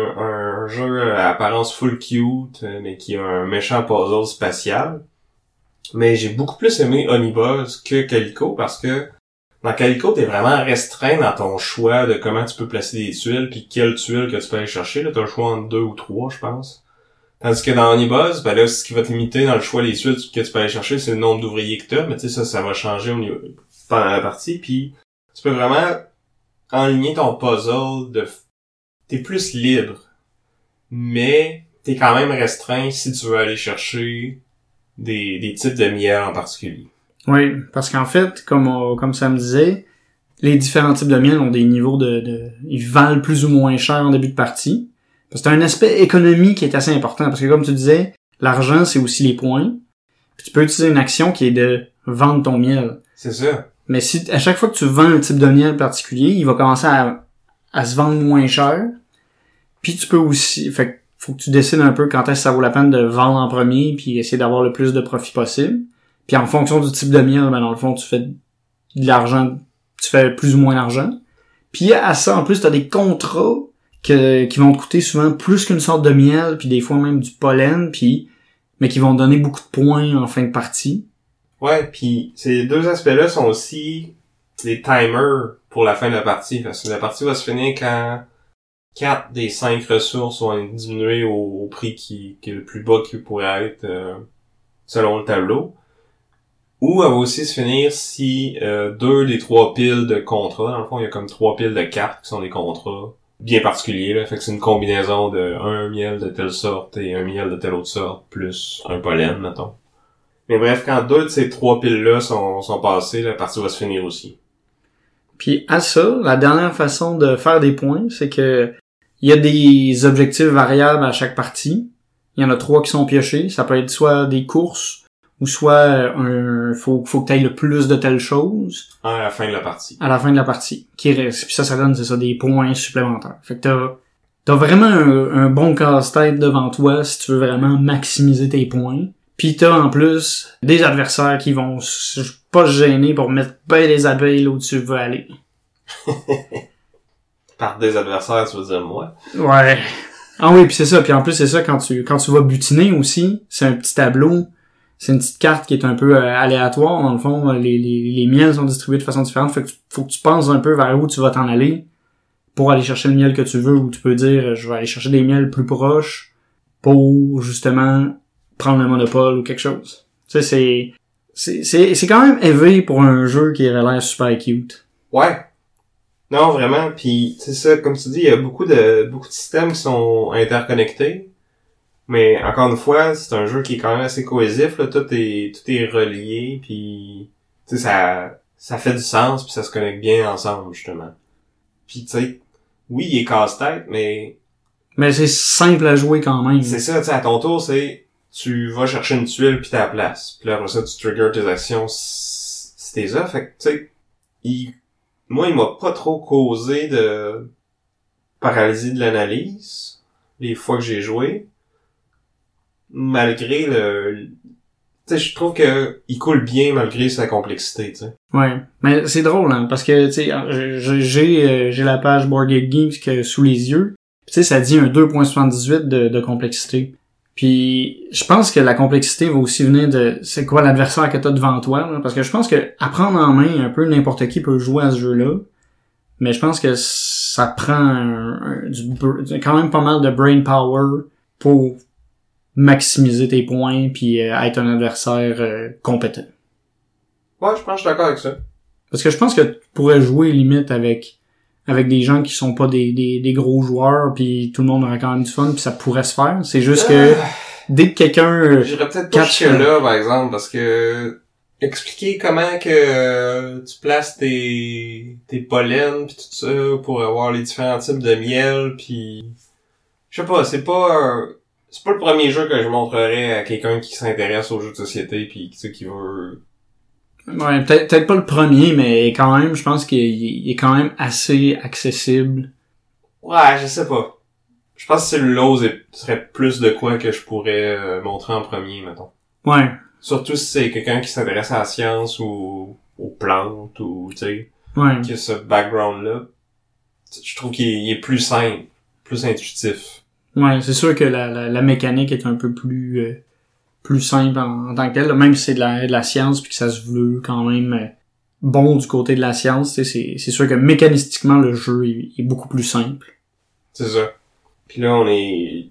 jeu à apparence full cute, euh, mais qui a un méchant puzzle spatial. Mais j'ai beaucoup plus aimé Onibuzz que Calico parce que dans Calico, t'es vraiment restreint dans ton choix de comment tu peux placer des tuiles puis quelles tuiles que tu peux aller chercher. T'as le choix entre deux ou trois, je pense. Tandis que dans Onibuzz, ben là, ce qui va te limiter dans le choix des tuiles que tu peux aller chercher, c'est le nombre d'ouvriers que t'as. Mais tu sais, ça, ça va changer au niveau, pendant la partie. Puis tu peux vraiment enligner ton puzzle de... T'es plus libre. Mais t'es quand même restreint si tu veux aller chercher des, des types de miel en particulier. Oui, parce qu'en fait, comme, on- comme ça me disait, les différents types de miel ont des niveaux de, de... Ils valent plus ou moins cher en début de partie. Parce que c'est un aspect économie qui est assez important. Parce que comme tu disais, l'argent, c'est aussi les points. Puis tu peux utiliser une action qui est de vendre ton miel. C'est ça. Mais si à chaque fois que tu vends un type de miel particulier, il va commencer à, à se vendre moins cher. Puis tu peux aussi... Fait faut que tu décides un peu quand est-ce que ça vaut la peine de vendre en premier puis essayer d'avoir le plus de profit possible. Puis en fonction du type de miel, ben dans le fond, tu fais de l'argent, tu fais plus ou moins d'argent. Puis à ça, en plus, tu des contrats que, qui vont te coûter souvent plus qu'une sorte de miel, puis des fois même du pollen, puis mais qui vont donner beaucoup de points en fin de partie. Ouais, puis ces deux aspects-là sont aussi des timers pour la fin de la partie. Parce que la partie va se finir quand quatre des cinq ressources vont être diminuées au, prix qui, est le plus bas qui pourrait être euh, selon le tableau. Ou elle va aussi se finir si euh, deux des trois piles de contrats, dans le fond, il y a comme trois piles de cartes qui sont des contrats bien particuliers. Là. Fait que c'est une combinaison de un miel de telle sorte et un miel de telle autre sorte, plus un pollen, mettons. Mais bref, quand deux de ces trois piles-là sont, sont passées, la partie va se finir aussi. Puis à ça, la dernière façon de faire des points, c'est que il y a des objectifs variables à chaque partie. Il y en a trois qui sont piochés. Ça peut être soit des courses ou soit un faut faut que tu ailles le plus de telle chose À la fin de la partie. à la fin de la partie qui reste. Puis ça, ça donne c'est ça des points supplémentaires. Fait que t'as t'as vraiment un, un bon casse-tête devant toi si tu veux vraiment maximiser tes points. Puis t'as en plus des adversaires qui vont pas se gêner pour mettre ben les abeilles là où tu veux aller. Par des adversaires, tu veux dire moi. Ouais. Ah oui, puis c'est ça. Puis en plus, c'est ça, quand tu quand tu vas butiner aussi, c'est un petit tableau. C'est une petite carte qui est un peu euh, aléatoire. Dans le fond, les, les, les miels sont distribués de façon différente. Fait que tu- faut que tu penses un peu vers où tu vas t'en aller pour aller chercher le miel que tu veux. Ou tu peux dire, euh, je vais aller chercher des miels plus proches pour, justement, prendre le monopole ou quelque chose. Tu sais, c'est... C'est, c'est, c'est quand même élevé pour un jeu qui avait l'air super cute. Ouais. Non, vraiment. Puis c'est ça, comme tu dis, il y a beaucoup de beaucoup de systèmes qui sont interconnectés. Mais encore une fois, c'est un jeu qui est quand même assez cohésif. Là. Tout est tout est relié. Puis tu sais, ça ça fait du sens. Puis ça se connecte bien ensemble justement. Puis tu sais, oui, il est casse-tête, mais Mais c'est simple à jouer quand même. c'est ça. Tu sais, à ton tour, c'est tu vas chercher une tuile puis la place. Puis là après ça, tu triggers tes actions si t'es ça. Fait que tu sais, il moi, il m'a pas trop causé de paralysie de l'analyse les fois que j'ai joué. Malgré le... Tu sais, je trouve que il coule bien malgré sa complexité, tu sais. Ouais, mais c'est drôle hein, parce que tu sais j'ai j'ai euh, j'ai la page Board Geeks sous les yeux, Tu sais, ça dit un 2.78 de, de complexité. Puis je pense que la complexité va aussi venir de c'est quoi l'adversaire que t'as devant toi. là. parce que je pense que apprendre en main, un peu n'importe qui peut jouer à ce jeu-là. Mais je pense que ça prend un- un- du, quand même pas mal de brain power pour maximiser tes points puis euh, être un adversaire euh, compétent. Ouais, je pense que je suis d'accord avec ça. Parce que je pense que tu pourrais jouer limite avec avec des gens qui sont pas des, des, des gros joueurs puis tout le monde aurait quand même du fun puis ça pourrait se faire. C'est juste que Ah, dès que quelqu'un euh, J'irais peut-être pas jusque là, par exemple, parce que expliquer comment que euh, tu places tes, tes pollens pis tout ça pour avoir les différents types de miel puis je sais pas, c'est pas un- c'est pas le premier jeu que je montrerais à quelqu'un qui s'intéresse aux jeux de société puis tu sais, qui veut Ouais, peut-être peut-être pas le premier, mais quand même, je pense qu'il il est quand même assez accessible. Ouais, je sais pas. Je pense que est- serait plus de quoi que je pourrais euh, montrer en premier, mettons. Ouais, Surtout si c'est quelqu'un qui s'intéresse à la science ou aux plantes ou, tu sais, ouais. qui a ce background-là. Je trouve qu'il est, il est plus simple, plus intuitif. Ouais, c'est sûr que la, la, la mécanique est un peu plus euh, plus simple en, en tant que là, même si c'est de la, de la science puis que ça se veut quand même euh, bon du côté de la science, tu sais, c'est c'est sûr que mécanistiquement le jeu est, est beaucoup plus simple. C'est ça. Puis là, on est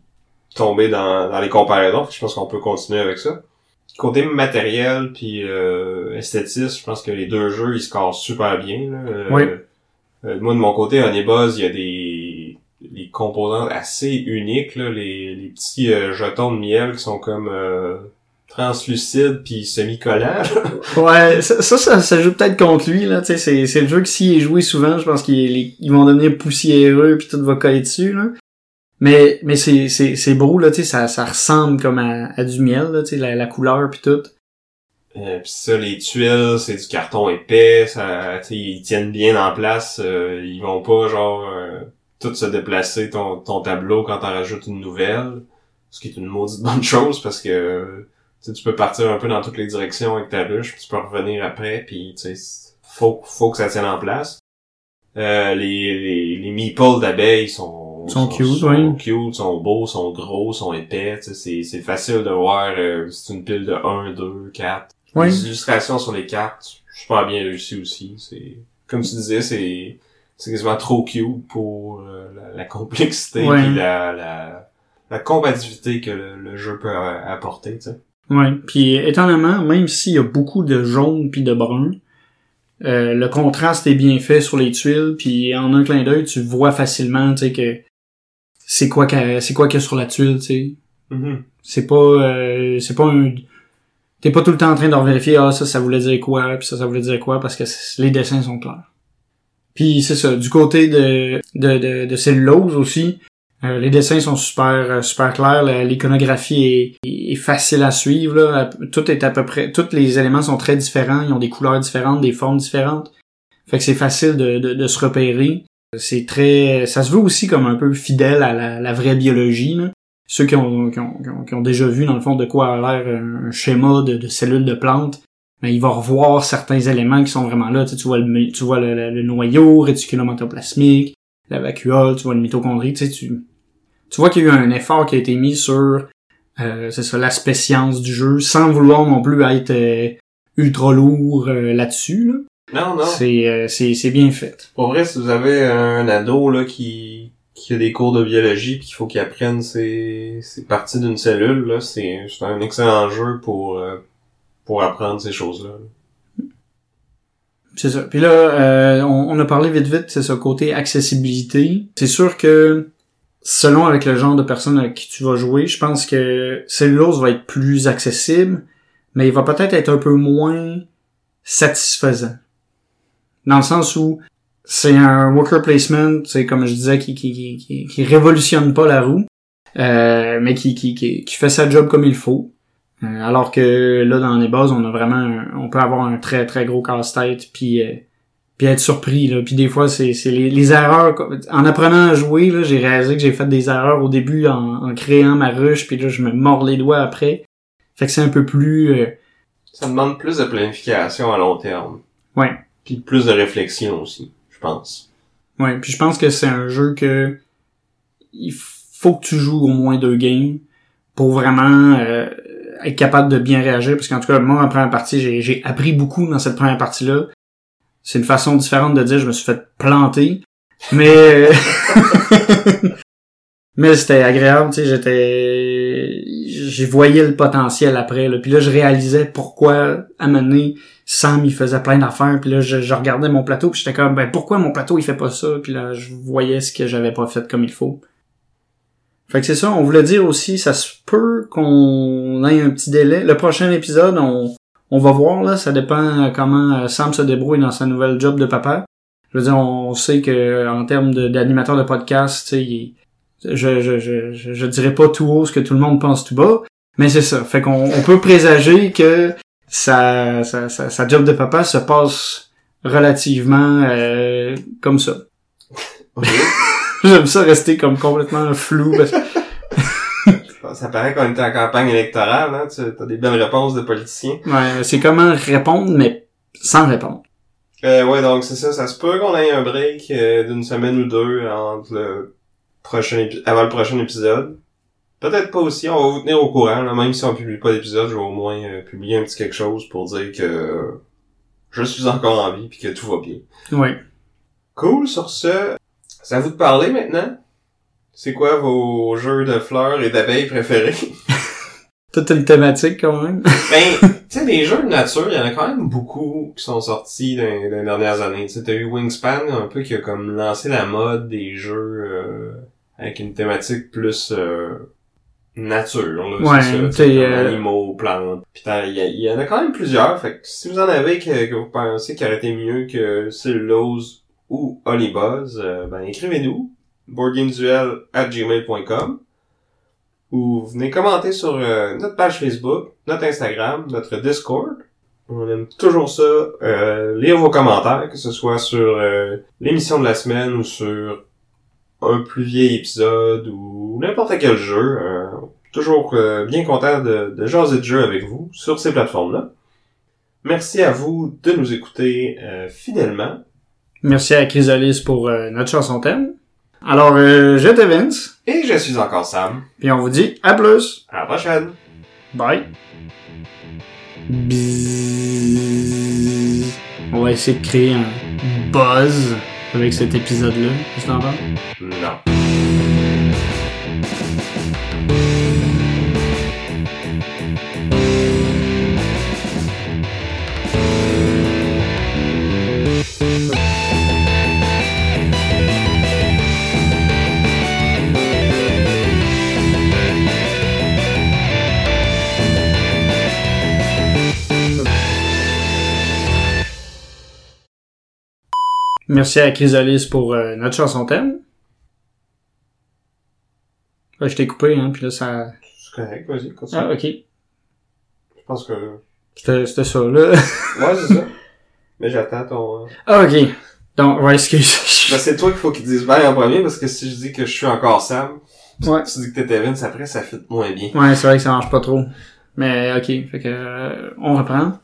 tombé dans, dans les comparaisons. Je pense qu'on peut continuer avec ça. Côté matériel puis euh, esthétisme, je pense que les deux jeux, ils scorent super bien. Là. Euh, Oui. euh, moi, de mon côté, Honeybuzz, il y a des, des composantes assez uniques. Là. Les, les petits euh, jetons de miel qui sont comme euh, translucides puis semi-collants. Ouais, ça, ça, ça, ça joue peut-être contre lui, là, tu sais, c'est, c'est le jeu que s'il est joué souvent, je pense qu'ils ils vont devenir poussiéreux puis tout va coller dessus, là. Mais, mais c'est, c'est, c'est beau, là, tu sais, ça, ça ressemble comme à, à du miel, là, tu sais, la, la couleur puis tout. Euh, pis ça, les tuiles, c'est du carton épais, ça, tu sais, ils tiennent bien en place, euh, ils vont pas genre euh, tout se déplacer ton, ton tableau quand t'en rajoutes une nouvelle, ce qui est une maudite bonne chose parce que tu peux partir un peu dans toutes les directions avec ta ruche, puis tu peux revenir après, puis tu sais, faut faut que ça tienne en place. Euh, les les, les meeples d'abeilles sont Sont cute, sont oui. cute, sont beaux, sont gros, sont épais, c'est c'est facile de voir euh, c'est une pile de 1, 2, 4. Oui. Les illustrations sur les cartes, super bien réussi aussi. C'est comme tu disais, c'est c'est quasiment trop cute pour euh, la, la complexité Ouais. et la, la la combativité que le, le jeu peut a- apporter, tu sais. Ouais, puis étonnamment, même s'il y a beaucoup de jaune puis de brun, euh, le contraste est bien fait sur les tuiles, puis en un clin d'œil, tu vois facilement, tu sais, que c'est quoi qu'il c'est quoi qu'il y a sur la tuile, tu sais. C'est pas euh, c'est pas un t'es pas tout le temps en train de vérifier ah ça ça voulait dire quoi puis ça ça voulait dire quoi parce que les dessins sont clairs. Puis c'est ça du côté de de de, de cellulose aussi euh, les dessins sont super euh, super clairs la- l'iconographie est, est facile à suivre là. tout est à peu près tous les éléments sont très différents ils ont des couleurs différentes des formes différentes. Fait que c'est facile de, de, de se repérer. C'est très ça se veut aussi comme un peu fidèle à la, la vraie biologie là. Ceux qui ont, qui, ont, qui ont- déjà vu dans le fond de quoi a l'air un, schéma de cellules de plantes, mais il va revoir certains éléments qui sont vraiment là. Tu, sais, tu vois le tu vois le, le- le noyau réticulum endoplasmique, la vacuole, tu vois le mitochondrie, tu sais, tu, tu vois qu'il y a eu un effort qui a été mis sur euh, c'est ça l'aspect science du jeu, sans vouloir non plus être euh, ultra lourd euh, là-dessus. Là. Non, non. C'est, euh, c'est, c'est bien fait. Pour vrai, si vous avez un ado là qui qui a des cours de biologie puis qu'il faut qu'il apprenne ces ces parties d'une cellule là, c'est c'est un excellent jeu pour euh, pour apprendre ces choses-là. C'est ça. Puis là, euh, on, on a parlé vite vite, c'est ça, côté accessibilité. C'est sûr que selon avec le genre de personne avec qui tu vas jouer, je pense que Cellulose va être plus accessible, mais il va peut-être être un peu moins satisfaisant. Dans le sens où c'est un worker placement, c'est comme je disais, qui, qui, qui, qui, révolutionne pas la roue, euh, mais qui, qui, qui, qui fait sa job comme il faut. Euh, alors que là, dans les bases, on a vraiment, un- on peut avoir un très très gros casse-tête, puis euh, puis être surpris là. Puis des fois, c'est c'est les, les erreurs. En apprenant à jouer, là, j'ai réalisé que j'ai fait des erreurs au début en, en créant ma ruche, puis là, je me mords les doigts après. Fait que c'est un peu plus, euh, Ça demande plus de planification à long terme. ouais, Puis plus de réflexion aussi, je pense. ouais. Puis je pense que c'est un jeu que il faut que tu joues au moins deux games pour vraiment euh, être capable de bien réagir. Parce qu'en tout cas, moi, en première partie, j'ai, j'ai appris beaucoup dans cette première partie-là. C'est une façon différente de dire je me suis fait planter. Mais mais c'était agréable, tu sais, j'étais j'ai voyé le potentiel après là. Puis là je réalisais pourquoi à donné, Sam il faisait plein d'affaires, puis là je, je regardais mon plateau, puis j'étais comme ben pourquoi mon plateau il fait pas ça? Puis là je voyais ce que j'avais pas fait comme il faut. Fait que c'est ça, on voulait dire aussi ça se peut qu'on ait un petit délai. Le prochain épisode, on on va voir là, ça dépend comment Sam se débrouille dans sa nouvelle job de papa. Je veux dire, on sait que en termes d'animateur de, podcast, tu sais, je, je, je, je dirais pas tout haut ce que tout le monde pense tout bas, mais c'est ça. Fait qu'on on peut présager que sa, sa, sa, sa job de papa se passe relativement euh, comme ça. J'aime ça rester comme complètement flou. Parce... que- Ça paraît qu'on était en campagne électorale, hein. Tu as des belles réponses de politiciens. Ouais, c'est comment répondre, mais sans répondre. Euh, ouais, donc c'est ça. Ça se peut qu'on ait un break euh, d'une semaine ou deux entre le prochain avant le prochain épisode. Peut-être pas aussi. On va vous tenir au courant. Là. Même si on publie pas d'épisode, je vais au moins euh, publier un petit quelque chose pour dire que je suis encore en vie puis que tout va bien. Ouais. Cool. Sur ce, c'est à vous de parler maintenant? C'est quoi vos jeux de fleurs et d'abeilles préférés? Toute une thématique quand même. Ben, tu sais, des jeux de nature, il y en a quand même beaucoup qui sont sortis dans, dans les dernières années. Tu sais, t'as eu Wingspan, un peu, qui a comme lancé la mode des jeux euh, avec une thématique plus euh, nature. Là, Ouais, ça, euh, animaux, plantes. Puis y, il y en a quand même plusieurs. Fait que si vous en avez que, que vous pensez qu'il aurait été mieux que Cellulose ou Holybuzz, euh, ben écrivez-nous boardgameduel at gmail.com ou venez commenter sur euh, notre page Facebook, notre Instagram, notre Discord. On aime toujours ça, euh, lire vos commentaires, que ce soit sur euh, l'émission de la semaine ou sur un plus vieil épisode ou n'importe quel jeu. Euh, toujours bien content de, de jaser de jeu avec vous sur ces plateformes-là. Merci à vous de nous écouter fidèlement. Merci à Chrysalis pour euh, notre chanson thème. Alors, euh, j'étais Vince, Et je suis encore Sam. puis on vous dit à plus. À la prochaine! Bye. Bzzz. On va essayer de créer un buzz avec cet épisode-là. Penses? Non. Merci à Chrysalis pour euh, notre chanson thème. Là, je t'ai coupé, hein, puis là, ça... C'est correct, vas-y, continue. Ah, ok. Je pense que... C'était c'était ça, là. Ouais, c'est ça. Mais j'attends ton... euh, ah, ok. Donc, ouais, excuse. Ben, c'est toi qu'il faut qu'il dise bye en premier, parce que si je dis que je suis encore Sam, Ouais. tu dis que t'étais Vince après, ça fit moins bien. Ouais, c'est vrai que ça marche pas trop. Mais ok, fait que euh, on reprend.